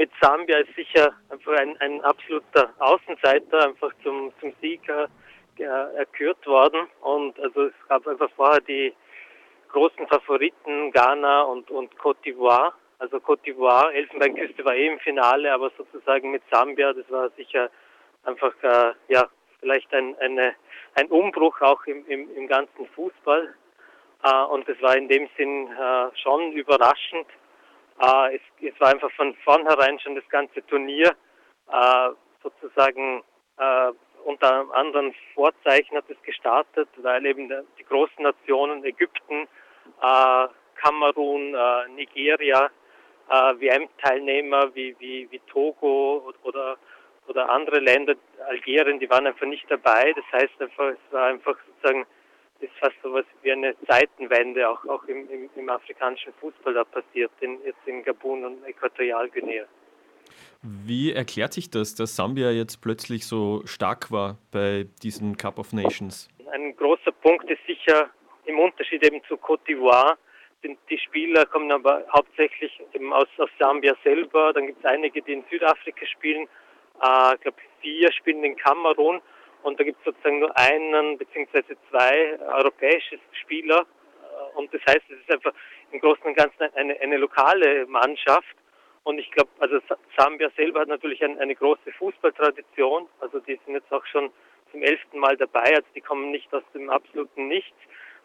mit Sambia ist sicher einfach ein, ein absoluter Außenseiter einfach zum, zum Sieger äh, erkürt worden. Und also es gab einfach vorher die großen Favoriten Ghana und, und Côte d'Ivoire. Also Côte d'Ivoire, Elfenbeinküste war eh im Finale, aber sozusagen mit Sambia, das war sicher einfach äh, ja vielleicht ein, eine, ein Umbruch auch im, im, im ganzen Fußball. Äh, und das war in dem Sinn äh, schon überraschend. Äh, es, es, war einfach von vornherein schon das ganze Turnier äh, sozusagen äh, unter anderen Vorzeichen hat es gestartet, weil eben die großen Nationen Ägypten, Kamerun, Nigeria, WM-Teilnehmer wie, wie, wie Togo oder oder andere Länder, Algerien, die waren einfach nicht dabei. Das heißt einfach, es war einfach sozusagen, fast so was wie eine Zeitenwende auch, auch im, im, im afrikanischen Fußball da passiert, in, jetzt in Gabun und Äquatorialguinea. Wie erklärt sich das, dass Sambia jetzt plötzlich so stark war bei diesem Cup of Nations? Ein großer Punkt ist sicher im Unterschied eben zu Côte d'Ivoire. Die Spieler kommen aber hauptsächlich eben aus, aus Sambia selber. Dann gibt es einige, die in Südafrika spielen äh, ich glaube, vier spielen in Kamerun und da gibt es sozusagen nur einen beziehungsweise zwei europäische Spieler. Und das heißt, es ist einfach im Großen und Ganzen eine, eine lokale Mannschaft. Und ich glaube, also Sambia selber hat natürlich ein, eine große Fußballtradition. Also die sind jetzt auch schon zum elften Mal dabei. Also die kommen nicht aus dem absoluten Nichts.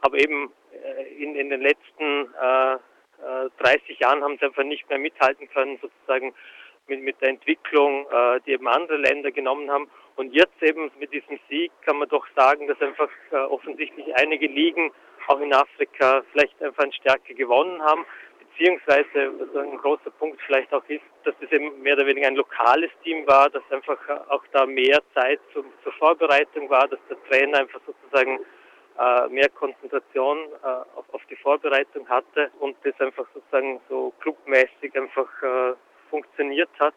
Aber eben äh, in, in den letzten äh, 30 äh, Jahren haben sie einfach nicht mehr mithalten können, sozusagen mit, mit der Entwicklung, äh, die eben andere Länder genommen haben. Und jetzt eben mit diesem Sieg kann man doch sagen, dass einfach äh, offensichtlich einige Ligen auch in Afrika vielleicht einfach an Stärke gewonnen haben. Beziehungsweise, also ein großer Punkt vielleicht auch ist, dass das eben mehr oder weniger ein lokales Team war, dass einfach auch da mehr Zeit zum, zur Vorbereitung war, dass der Trainer einfach sozusagen äh, mehr Konzentration äh, auf, auf die Vorbereitung hatte und das einfach sozusagen so clubmäßig einfach äh, funktioniert hat.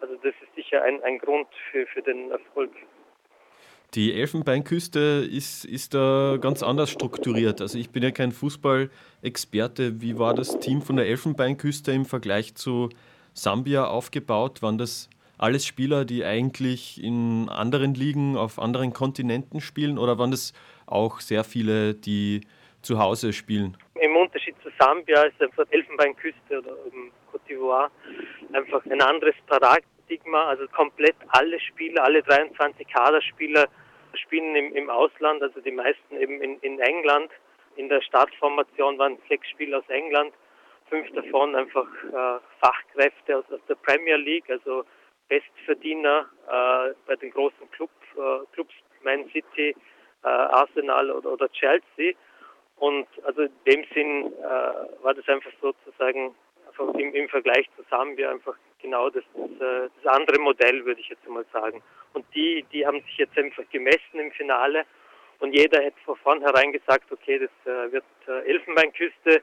Also das ist sicher ein, ein Grund für, für den Erfolg. Die Elfenbeinküste ist, ist da ganz anders strukturiert. Also ich bin ja kein Fußballexperte. Wie war das Team von der Elfenbeinküste im Vergleich zu Sambia aufgebaut? Waren das alles Spieler, die eigentlich in anderen Ligen auf anderen Kontinenten spielen oder waren das auch sehr viele, die zu Hause spielen? Im Unterschied zu Sambia ist einfach Elfenbeinküste oder Côte d'Ivoire einfach ein anderes Paradigma. Also komplett alle Spieler, alle 23 Kaderspieler spielen im, im Ausland, also die meisten eben in, in England. In der Startformation waren sechs Spieler aus England, fünf davon einfach äh, Fachkräfte aus, aus, der Premier League, also Bestverdiener äh, bei den großen Club, äh, Clubs Man City, äh, Arsenal oder, oder, Chelsea. Und also in dem Sinn äh, war das einfach sozusagen einfach im, im Vergleich zu Sambia einfach genau das, das, äh, das, andere Modell, würde ich jetzt mal sagen. Und die, die haben sich jetzt einfach gemessen im Finale und jeder hätte von vornherein gesagt, okay, das äh, wird äh, Elfenbeinküste,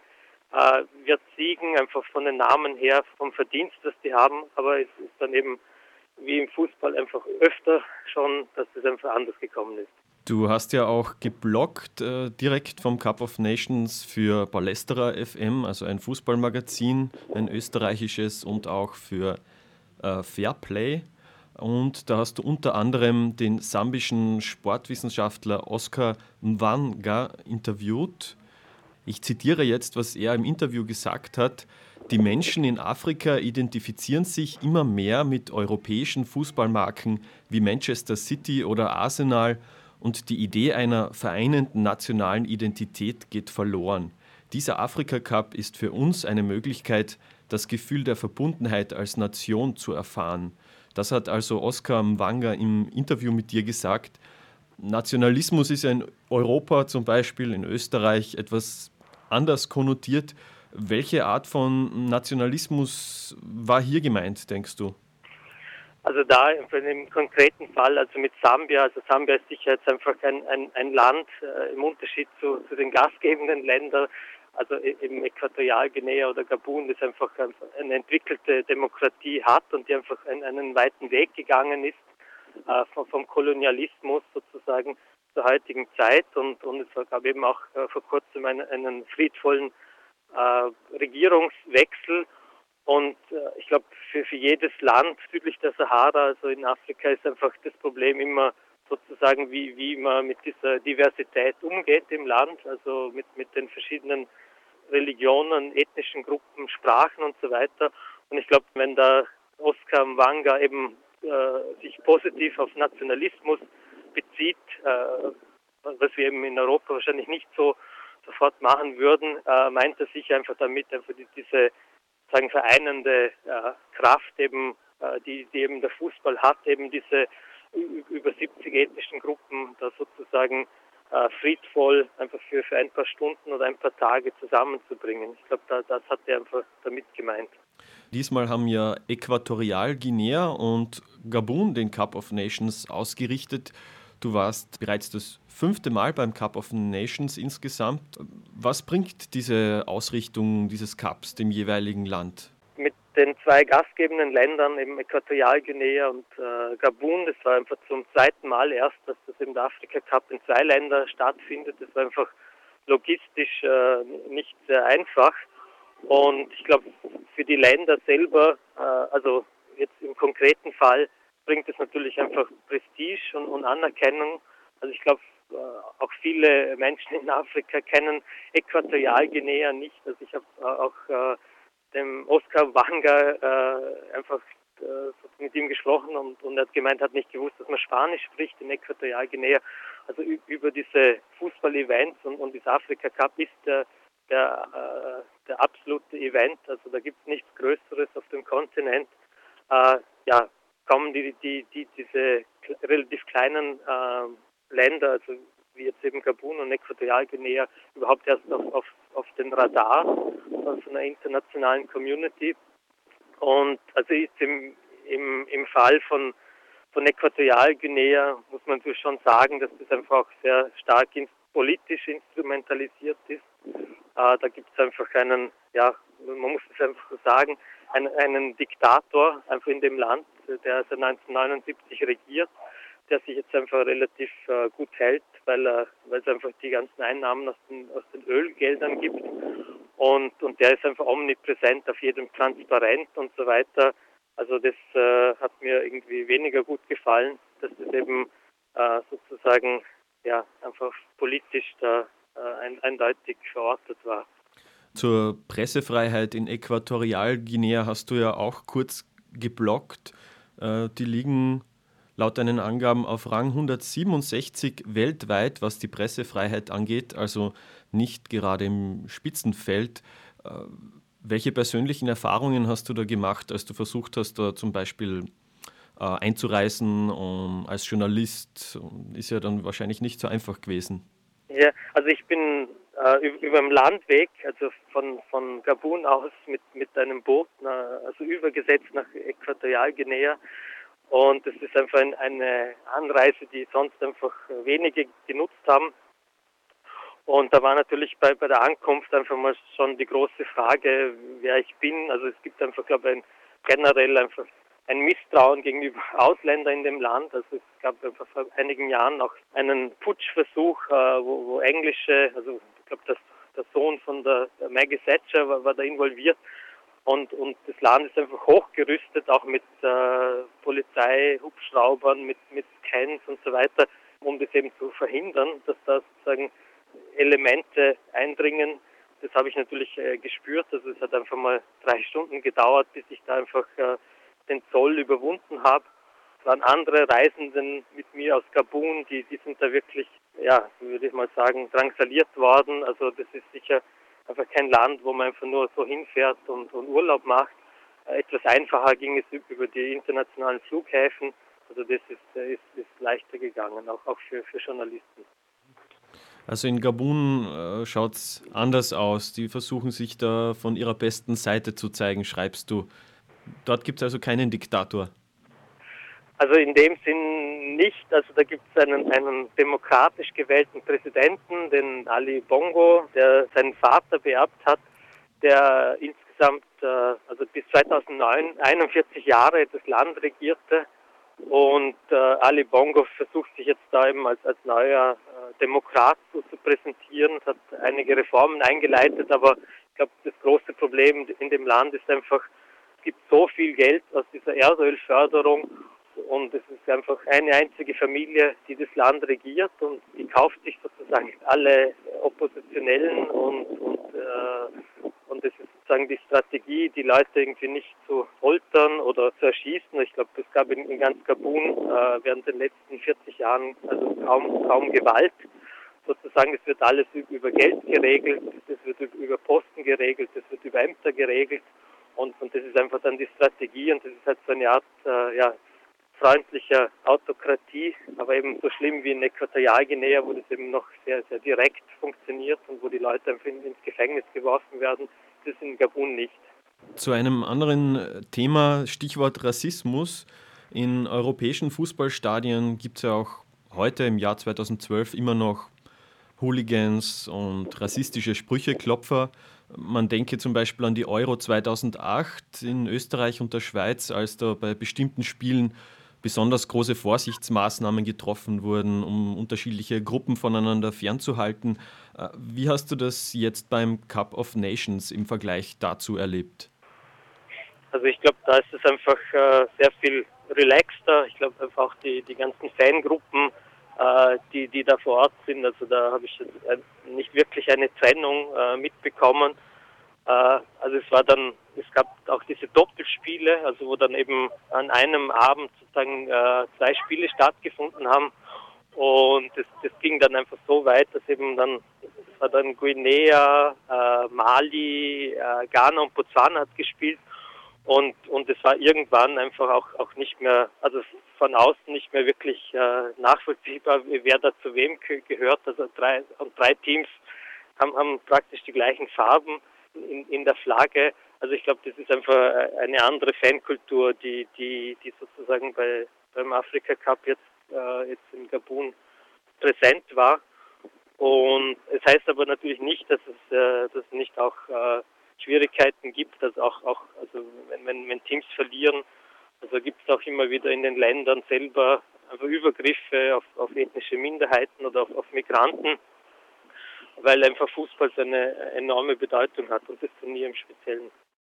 wird siegen, einfach von den Namen her, vom Verdienst, das die haben, aber es ist dann eben wie im Fußball einfach öfter schon, dass es einfach anders gekommen ist. Du hast ja auch gebloggt äh, direkt vom Cup of Nations für Ballesterer FM, also ein Fußballmagazin, ein österreichisches und auch für äh, Fairplay. Und da hast du unter anderem den sambischen Sportwissenschaftler Oskar Nwanga interviewt. Ich zitiere jetzt, was er im Interview gesagt hat. Die Menschen in Afrika identifizieren sich immer mehr mit europäischen Fußballmarken wie Manchester City oder Arsenal und die Idee einer vereinenden nationalen Identität geht verloren. Dieser Afrika Cup ist für uns eine Möglichkeit, das Gefühl der Verbundenheit als Nation zu erfahren. Das hat also Oskar Mwanga im Interview mit dir gesagt. Nationalismus ist in Europa zum Beispiel, in Österreich etwas anders konnotiert. Welche Art von Nationalismus war hier gemeint, denkst du? Also da im konkreten Fall, also mit Sambia, also Sambia ist sicher jetzt einfach ein, ein, ein Land äh, im Unterschied zu, zu den gastgebenden Ländern, also im Äquatorialguinea oder Gabun, das einfach eine entwickelte Demokratie hat und die einfach einen, einen weiten Weg gegangen ist äh, vom, vom, Kolonialismus sozusagen zur heutigen Zeit. Und, und es gab eben auch äh, vor kurzem einen, einen friedvollen äh, Regierungswechsel Und äh, ich glaube, für, für jedes Land südlich der Sahara, also in Afrika, ist einfach das Problem immer sozusagen, wie, wie man mit dieser Diversität umgeht im Land, also mit, mit den verschiedenen Religionen, ethnischen Gruppen, Sprachen und so weiter. Und ich glaube, wenn da Oskar Mwanga eben äh, sich positiv auf Nationalismus bezieht, äh, was wir eben in Europa wahrscheinlich nicht so sofort machen würden, äh, meint er sich einfach damit, einfach die, diese sagen vereinende äh, Kraft eben, äh, die, die eben der Fußball hat, eben diese über 70 ethnischen Gruppen da sozusagen äh, friedvoll einfach für, für ein paar Stunden oder ein paar Tage zusammenzubringen. Ich glaube, da, das hat er einfach damit gemeint. Diesmal haben ja Äquatorialguinea und Gabun den Cup of Nations ausgerichtet. Du warst bereits das fünfte Mal beim Cup of Nations insgesamt. Was bringt diese Ausrichtung dieses Cups dem jeweiligen Land? Mit den zwei gastgebenden Ländern, eben Äquatorialguinea und äh, Gabun, das war einfach zum zweiten Mal erst, dass das im Afrika Cup in zwei Ländern stattfindet. Das war einfach logistisch äh, nicht sehr einfach. Und ich glaube, für die Länder selber, äh, also jetzt im konkreten Fall, bringt es natürlich einfach Prestige und, und Anerkennung. Also ich glaube, auch viele Menschen in Afrika kennen Äquatorialguinea nicht. Also ich habe äh, auch äh, dem Oscar Wanga äh, einfach äh, mit ihm gesprochen und, und er hat gemeint, hat nicht gewusst, dass man Spanisch spricht in Äquatorialguinea. Also über diese Fußball-Events und, und das Afrika Cup ist der der, äh, der absolute Event. Also da gibt es nichts Größeres auf dem Kontinent. Äh, ja, kommen die, die, die, diese relativ kleinen äh, Länder, also wie jetzt eben Gabun und Äquatorialguinea, überhaupt erst auf, auf, auf den Radar von einer internationalen Community. Und also ist im, im, im Fall von, von Äquatorialguinea muss man natürlich schon sagen, dass das einfach auch sehr stark politisch instrumentalisiert ist. Äh, da gibt es einfach einen, ja, man muss es einfach so sagen, einen, einen Diktator einfach in dem Land, der seit 1979 regiert, der sich jetzt einfach relativ äh, gut hält, weil, weil es einfach die ganzen Einnahmen aus den, aus den Ölgeldern gibt. Und, und der ist einfach omnipräsent, auf jedem transparent und so weiter. Also das äh, hat mir irgendwie weniger gut gefallen, dass das eben äh, sozusagen ja einfach politisch da äh, eindeutig verortet war. Zur Pressefreiheit in Äquatorialguinea hast du ja auch kurz geblockt. Äh, die liegen laut deinen Angaben auf Rang 167 weltweit, was die Pressefreiheit angeht, also nicht gerade im Spitzenfeld. Äh, welche persönlichen Erfahrungen hast du da gemacht, als du versucht hast, da zum Beispiel einzureisen um, als Journalist? Ist ja dann wahrscheinlich nicht so einfach gewesen. Ja, also ich bin äh, über dem Landweg, also von, von Gabun aus mit, mit einem Boot, na, also übergesetzt nach Äquatorialguinea. Und es ist einfach ein, eine Anreise, die sonst einfach wenige genutzt haben. Und da war natürlich bei, bei der Ankunft einfach mal schon die große Frage, wer ich bin. Also es gibt einfach, glaube ich, ein, generell einfach ein Misstrauen gegenüber Ausländern in dem Land. Also es gab vor einigen Jahren auch einen Putschversuch, äh, wo, wo englische, also ich glaube, das, der Sohn von der Maggie Thatcher war, war da involviert. Und, und das Land ist einfach hochgerüstet, auch mit äh, Polizei, Hubschraubern, mit, mit Scans und so weiter, um das eben zu verhindern, dass da sozusagen Elemente eindringen. Das habe ich natürlich äh, gespürt. Also es hat einfach mal drei Stunden gedauert, bis ich da einfach äh, den Zoll überwunden habe. Es waren andere Reisenden mit mir aus Gabun, die, die sind da wirklich, ja, würde ich mal sagen, drangsaliert worden. Also das ist sicher einfach kein Land, wo man einfach nur so hinfährt und, und Urlaub macht. Äh, etwas einfacher ging es über die internationalen Flughäfen. Also das ist, äh, ist, ist leichter gegangen, auch, auch für, für Journalisten. Also in Gabun äh, schaut es anders aus. Die versuchen sich da von ihrer besten Seite zu zeigen, schreibst du. Dort gibt es also keinen Diktator. Also in dem Sinn nicht. Also da gibt es einen, einen demokratisch gewählten Präsidenten, den Ali Bongo, der seinen Vater beerbt hat, der insgesamt, äh, also bis 2009, 41 Jahre das Land regierte. Und äh, Ali Bongo versucht sich jetzt da eben als, als neuer äh, Demokrat so zu präsentieren, hat einige Reformen eingeleitet, aber ich glaube, das große Problem in dem Land ist einfach, gibt so viel Geld aus dieser Erdölförderung und es ist einfach eine einzige Familie, die das Land regiert und die kauft sich sozusagen alle Oppositionellen und, und, äh, und es ist sozusagen die Strategie, die Leute irgendwie nicht zu foltern oder zu erschießen. Ich glaube, es gab in, in ganz Gabun äh, während den letzten 40 Jahren also kaum, kaum Gewalt. Sozusagen, es wird alles über Geld geregelt, es wird über Posten geregelt, es wird über Ämter geregelt und, und das ist einfach dann die Strategie und das ist halt so eine Art äh, ja, freundlicher Autokratie, aber eben so schlimm wie in Äquatorialguinea, wo das eben noch sehr, sehr direkt funktioniert und wo die Leute ins Gefängnis geworfen werden, das ist in Gabun nicht. Zu einem anderen Thema, Stichwort Rassismus. In europäischen Fußballstadien gibt es ja auch heute im Jahr 2012 immer noch Hooligans und rassistische Sprücheklopfer. Man denke zum Beispiel an die Euro 2008 in Österreich und der Schweiz, als da bei bestimmten Spielen besonders große Vorsichtsmaßnahmen getroffen wurden, um unterschiedliche Gruppen voneinander fernzuhalten. Äh, wie hast du das jetzt beim Cup of Nations im Vergleich dazu erlebt? Also ich glaube, da ist es einfach äh, sehr viel relaxter. Ich glaube einfach auch die, die ganzen Fangruppen, äh, die, die da vor Ort sind, also da habe ich nicht wirklich eine Trennung mitbekommen. Also es war dann, gab auch diese Doppelspiele, also wo dann eben an einem Abend sozusagen äh, zwei Spiele stattgefunden haben. Und das, das ging dann einfach so weit, dass eben dann, es war dann Guinea, äh, Mali, äh, Ghana und Botswana hat gespielt. Und, und es war irgendwann einfach auch, auch nicht mehr, also von außen nicht mehr wirklich äh, nachvollziehbar, wer da zu wem gehört. Also drei, und drei Teams haben, haben praktisch die gleichen Farben in, in der Flagge. Also ich glaube, das ist einfach eine andere Fankultur, die, die, die sozusagen bei, beim Afrika Cup jetzt, äh, jetzt in Gabun präsent war. Und es heißt aber natürlich nicht, dass es, äh, dass es nicht auch äh, Schwierigkeiten gibt, dass auch, auch also wenn, wenn, wenn Teams verlieren, also gibt es auch immer wieder in den Ländern selber einfach Übergriffe auf, auf ethnische Minderheiten oder auf, auf Migranten weil einfach Fußball so eine enorme Bedeutung hat und das Turnier im Speziellen.